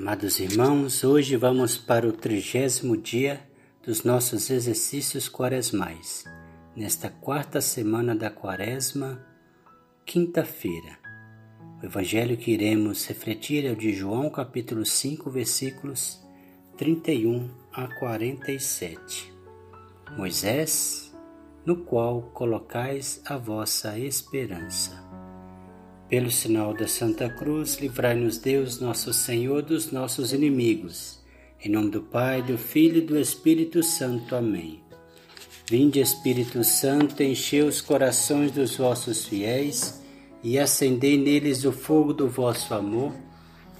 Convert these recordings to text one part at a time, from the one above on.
Amados irmãos, hoje vamos para o trigésimo dia dos nossos exercícios quaresmais, nesta quarta semana da quaresma, quinta-feira. O evangelho que iremos refletir é o de João, capítulo 5, versículos 31 a 47. Moisés, no qual colocais a vossa esperança. Pelo sinal da Santa Cruz, livrai-nos Deus, nosso Senhor, dos nossos inimigos. Em nome do Pai, do Filho e do Espírito Santo. Amém. Vinde, Espírito Santo, enchei os corações dos vossos fiéis e acendei neles o fogo do vosso amor.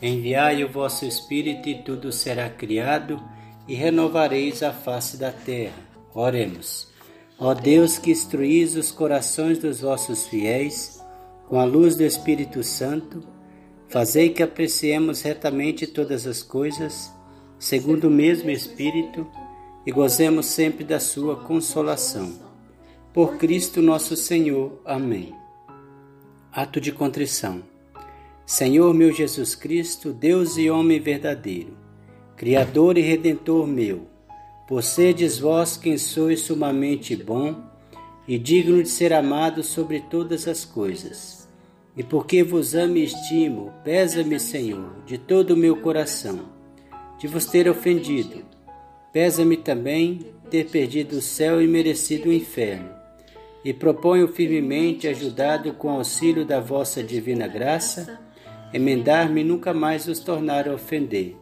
Enviai o vosso Espírito e tudo será criado e renovareis a face da terra. Oremos. Ó Deus que instruís os corações dos vossos fiéis, com a luz do Espírito Santo, fazei que apreciemos retamente todas as coisas, segundo o mesmo Espírito, e gozemos sempre da sua consolação. Por Cristo nosso Senhor. Amém. Ato de contrição. Senhor meu Jesus Cristo, Deus e homem verdadeiro, Criador e Redentor meu, por sedes vós quem sois sumamente bom e digno de ser amado sobre todas as coisas e porque vos amo e estimo, pesa-me, Senhor, de todo o meu coração, de vos ter ofendido. Pesa-me também ter perdido o céu e merecido o inferno. E proponho firmemente, ajudado com auxílio da vossa divina graça, emendar-me e nunca mais os tornar a ofender.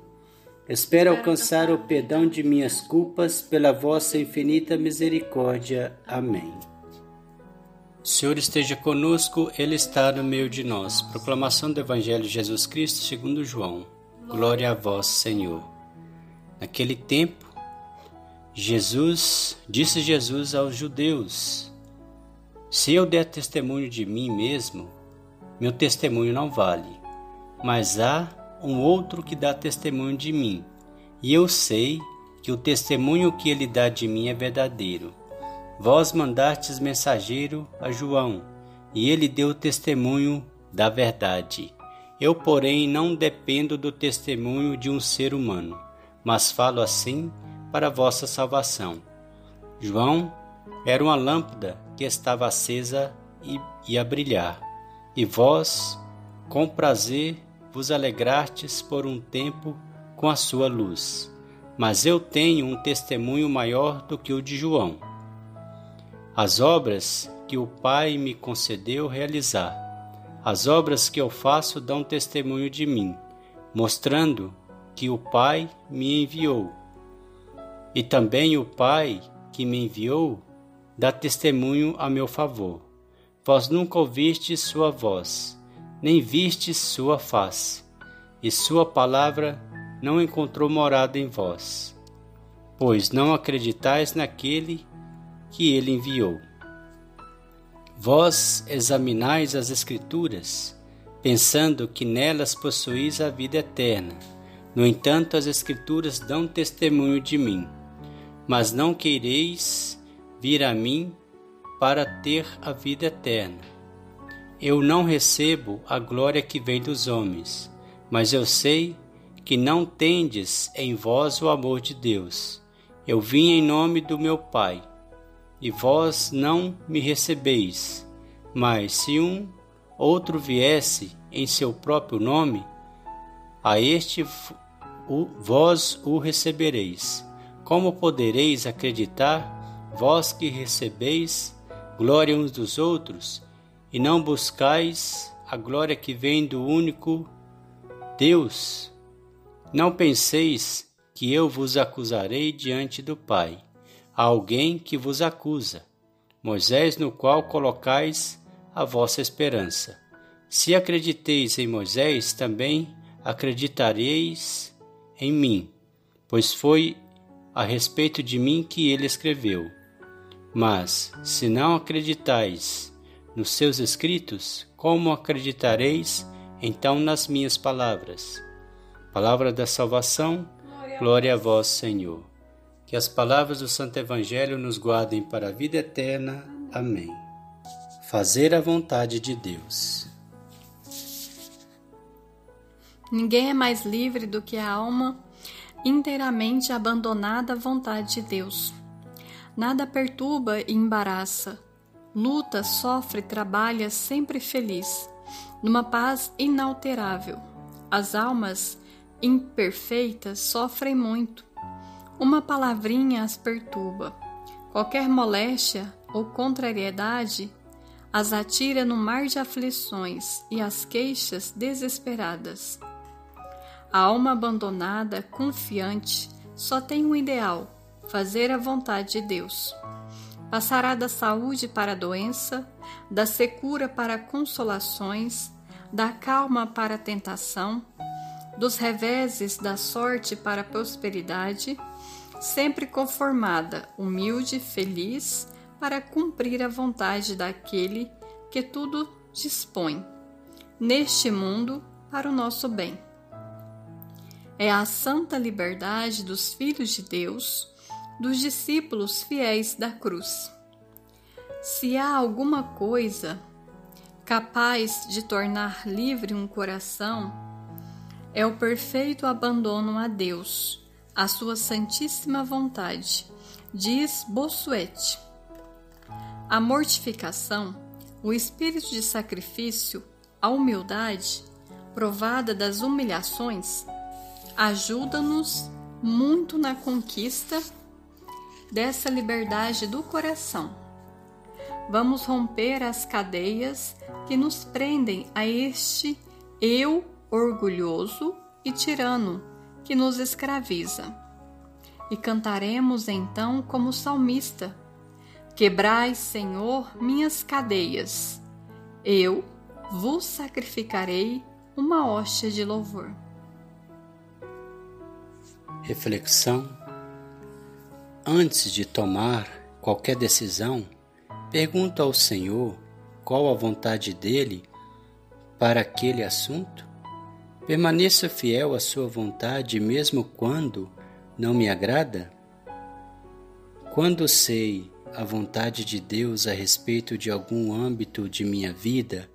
Espero alcançar o perdão de minhas culpas pela vossa infinita misericórdia. Amém. Senhor esteja conosco, Ele está no meio de nós. Proclamação do Evangelho de Jesus Cristo segundo João. Glória a vós, Senhor. Naquele tempo, Jesus, disse Jesus aos judeus: Se eu der testemunho de mim mesmo, meu testemunho não vale. Mas há um outro que dá testemunho de mim, e eu sei que o testemunho que ele dá de mim é verdadeiro. Vós mandastes mensageiro a João, e ele deu testemunho da verdade. Eu, porém, não dependo do testemunho de um ser humano, mas falo assim para vossa salvação. João era uma lâmpada que estava acesa e, e a brilhar, e vós, com prazer, vos alegrastes por um tempo com a sua luz. Mas eu tenho um testemunho maior do que o de João as obras que o Pai me concedeu realizar. As obras que eu faço dão testemunho de mim, mostrando que o Pai me enviou. E também o Pai que me enviou dá testemunho a meu favor. Vós nunca ouvistes sua voz, nem vistes sua face, e sua palavra não encontrou morada em vós, pois não acreditais naquele que ele enviou. Vós examinais as Escrituras, pensando que nelas possuís a vida eterna. No entanto, as Escrituras dão testemunho de mim. Mas não quereis vir a mim para ter a vida eterna. Eu não recebo a glória que vem dos homens, mas eu sei que não tendes em vós o amor de Deus. Eu vim em nome do meu Pai e vós não me recebeis. Mas se um outro viesse em seu próprio nome, a este vós o recebereis. Como podereis acreditar, vós que recebeis glória uns dos outros, e não buscais a glória que vem do único Deus? Não penseis que eu vos acusarei diante do Pai alguém que vos acusa, Moisés no qual colocais a vossa esperança. Se acrediteis em Moisés, também acreditareis em mim, pois foi a respeito de mim que ele escreveu. Mas, se não acreditais nos seus escritos, como acreditareis então nas minhas palavras? Palavra da salvação, glória a vós, Senhor. Que as palavras do Santo Evangelho nos guardem para a vida eterna. Amém. Fazer a vontade de Deus. Ninguém é mais livre do que a alma inteiramente abandonada à vontade de Deus. Nada perturba e embaraça. Luta, sofre, trabalha sempre feliz, numa paz inalterável. As almas imperfeitas sofrem muito. Uma palavrinha as perturba. Qualquer moléstia ou contrariedade as atira no mar de aflições e as queixas desesperadas. A alma abandonada, confiante, só tem um ideal: fazer a vontade de Deus. Passará da saúde para a doença, da secura para consolações, da calma para a tentação, dos reveses da sorte para a prosperidade, sempre conformada, humilde, feliz, para cumprir a vontade daquele que tudo dispõe, neste mundo, para o nosso bem. É a santa liberdade dos filhos de Deus, dos discípulos fiéis da cruz. Se há alguma coisa capaz de tornar livre um coração, é o perfeito abandono a Deus, a sua santíssima vontade, diz Bossuet. A mortificação, o espírito de sacrifício, a humildade, provada das humilhações, ajuda-nos muito na conquista dessa liberdade do coração. Vamos romper as cadeias que nos prendem a este eu orgulhoso e tirano que nos escraviza. E cantaremos então como salmista Quebrai, Senhor, minhas cadeias. Eu vos sacrificarei uma hóstia de louvor. Reflexão: Antes de tomar qualquer decisão, pergunta ao Senhor qual a vontade dele para aquele assunto. Permaneça fiel à sua vontade mesmo quando não me agrada. Quando sei a vontade de Deus a respeito de algum âmbito de minha vida,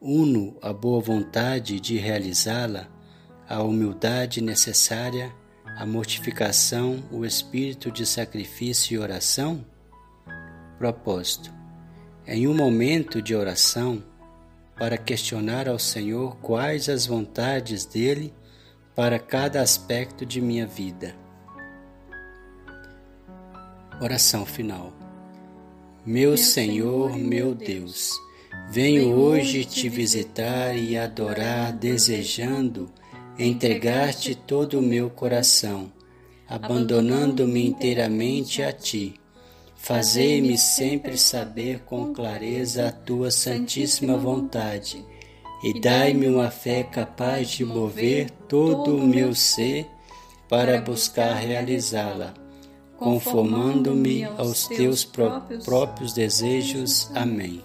uno a boa vontade de realizá-la, a humildade necessária, a mortificação, o espírito de sacrifício e oração? Propósito: em um momento de oração, para questionar ao Senhor quais as vontades dele para cada aspecto de minha vida. Oração final. Meu Senhor, meu Deus, venho hoje te visitar e adorar, desejando entregar-te todo o meu coração, abandonando-me inteiramente a ti. Fazei-me sempre saber com clareza a tua santíssima vontade e dai-me uma fé capaz de mover todo o meu ser para buscar realizá-la conformando-me aos teus próprios desejos. Amém.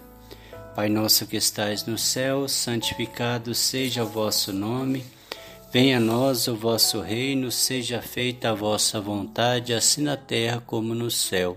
Pai nosso que estais no céu, santificado seja o vosso nome. Venha a nós o vosso reino, seja feita a vossa vontade, assim na terra como no céu.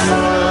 us.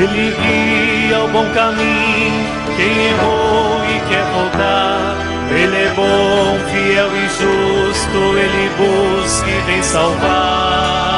Ele guia o bom caminho, quem errou e quer voltar. Ele é bom, fiel e justo, ele busca e vem salvar.